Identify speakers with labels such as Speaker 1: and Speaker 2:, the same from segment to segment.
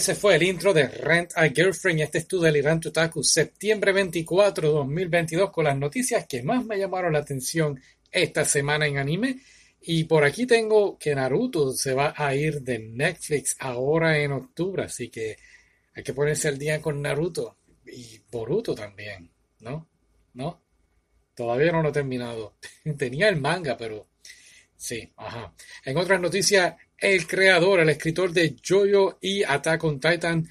Speaker 1: Ese fue el intro de Rent a Girlfriend. Este es tu Delirante Otaku, septiembre 24, 2022, con las noticias que más me llamaron la atención esta semana en anime. Y por aquí tengo que Naruto se va a ir de Netflix ahora en octubre, así que hay que ponerse al día con Naruto y Boruto también, ¿no? ¿No? Todavía no lo he terminado. Tenía el manga, pero sí, ajá. En otras noticias, el creador, el escritor de Jojo y Attack on Titan,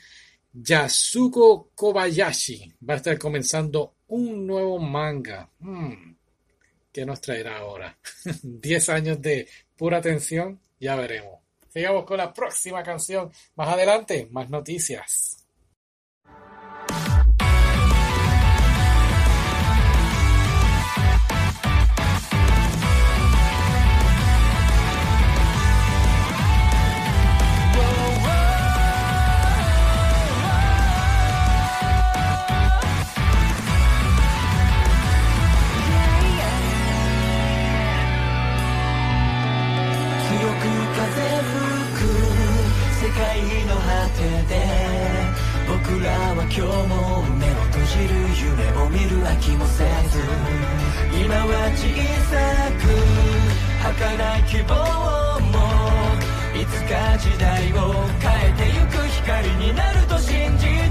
Speaker 1: Yasuko Kobayashi, va a estar comenzando un nuevo manga. Hmm, ¿Qué nos traerá ahora? ¿10 años de pura tensión? Ya veremos. Sigamos con la próxima canción. Más adelante, más noticias.
Speaker 2: 世界の果てで僕らは今日も目を閉じる夢を見る飽きもせず今は小さく儚い希望もいつか時代を変えてゆく光になると信じて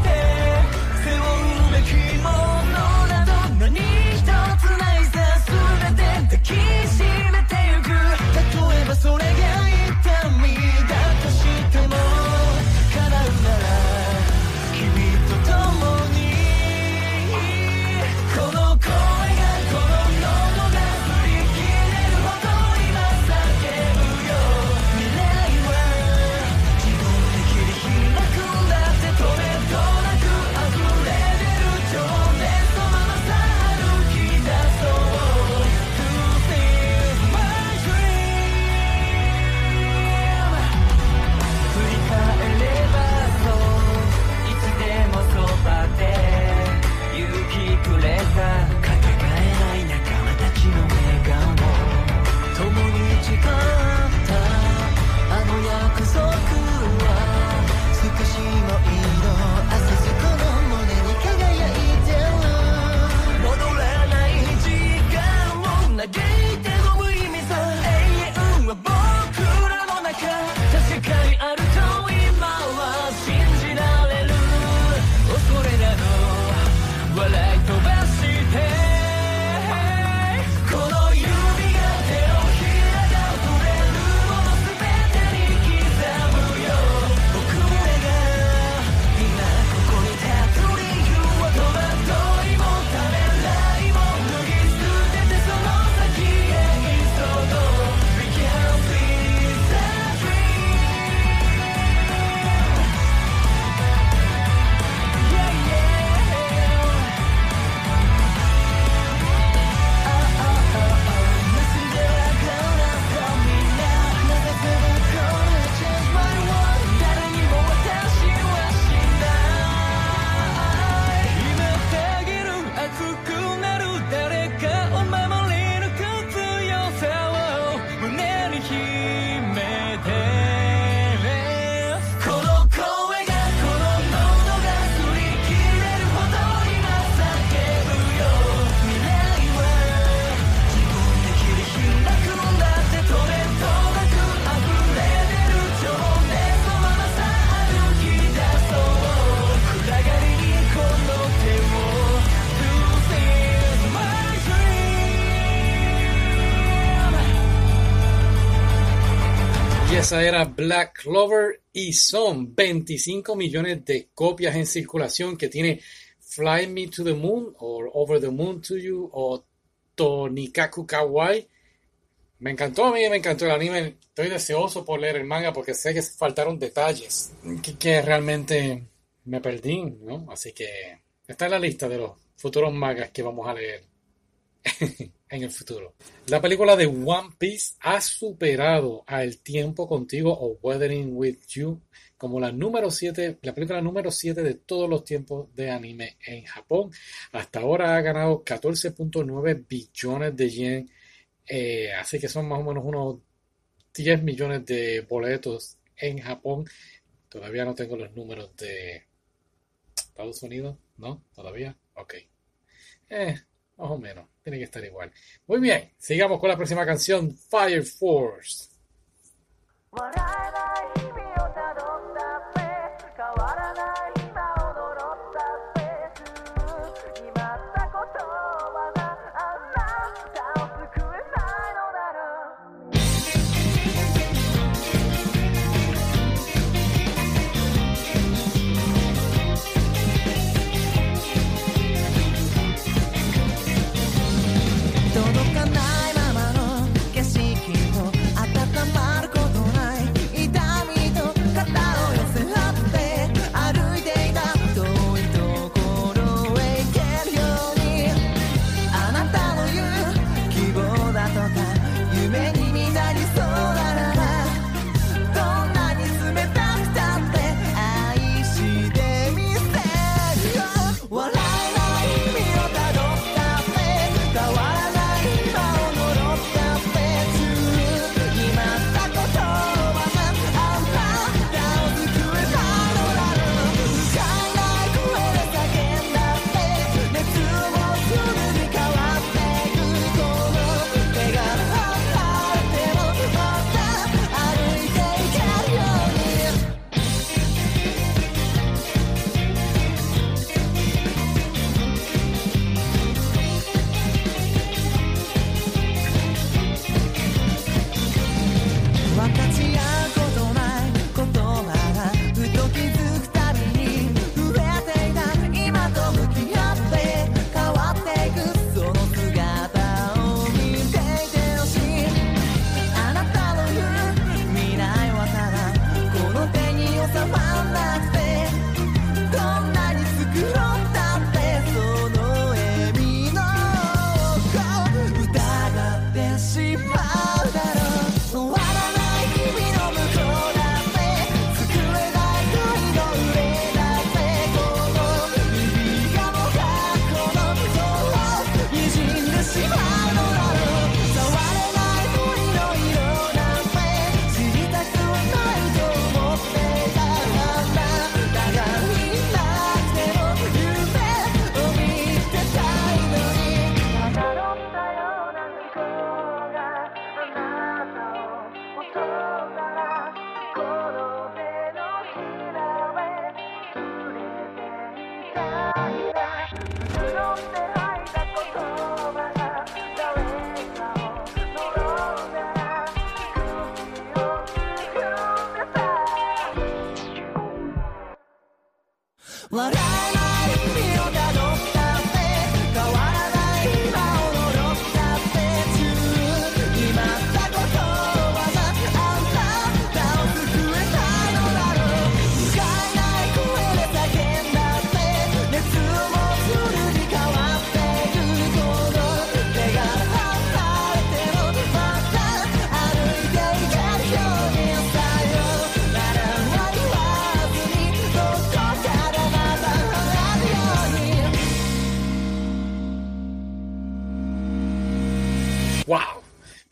Speaker 1: Esa era Black Clover y son 25 millones de copias en circulación que tiene Fly Me to the Moon o Over the Moon to You o Tonikaku Kawaii. Me encantó a mí, me encantó el anime. Estoy deseoso por leer el manga porque sé que faltaron detalles que, realmente me perdí, ¿no? Así que está en la lista de los futuros mangas que vamos a leer. en el futuro. La película de One Piece ha superado a El tiempo contigo o Weathering with You como la número 7, la película número 7 de todos los tiempos de anime en Japón. Hasta ahora ha ganado 14.9 billones de yen, eh, así que son más o menos unos 10 millones de boletos en Japón.
Speaker 3: Todavía no tengo los números de Estados Unidos, ¿no? Todavía. Ok. Eh, más o menos, tiene que estar igual. Muy bien, sigamos con la próxima canción, Fire Force.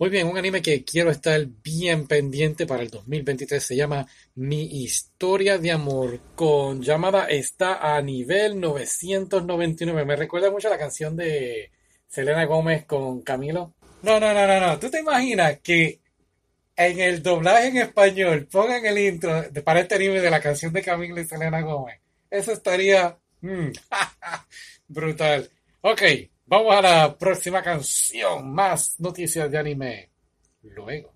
Speaker 3: Muy bien, un anime que quiero estar bien pendiente para el 2023 se llama Mi historia de amor con llamada está a nivel 999. Me recuerda mucho a la canción de Selena Gómez con Camilo. No, no, no, no, no. ¿Tú te imaginas que en el doblaje en español pongan el intro de, para este anime de la canción de Camilo y Selena Gómez? Eso estaría mm, brutal. Ok, Vamos a la próxima canción. Más noticias de anime. Luego.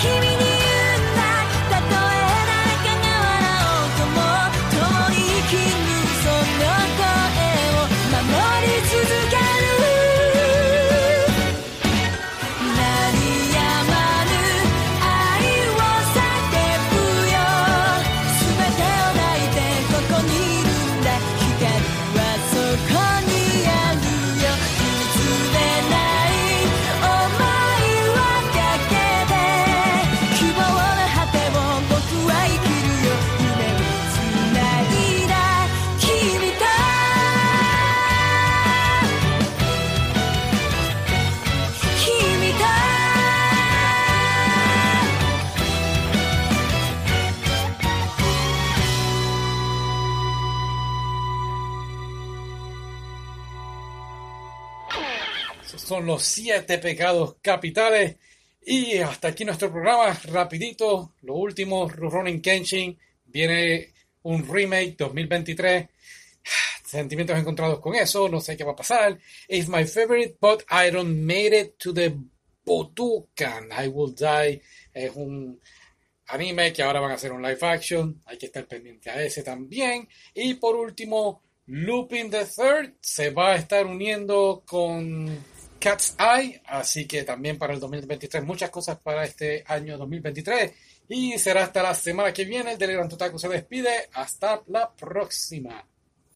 Speaker 4: 君に
Speaker 1: son los siete pecados capitales. Y hasta aquí nuestro programa, rapidito, lo último, Rurouni Kenshin, viene un remake 2023. Sentimientos encontrados con eso, no sé qué va a pasar. It's my favorite, but I don't made it to the Botukan. I Will Die es un anime que ahora van a hacer un live action. Hay que estar pendiente a ese también. Y por último, Lupin the Third se va a estar uniendo con Cat's Eye. Así que también para el 2023 muchas cosas para este año 2023. Y será hasta la semana que viene. El Telegram Totaku se despide. Hasta la próxima.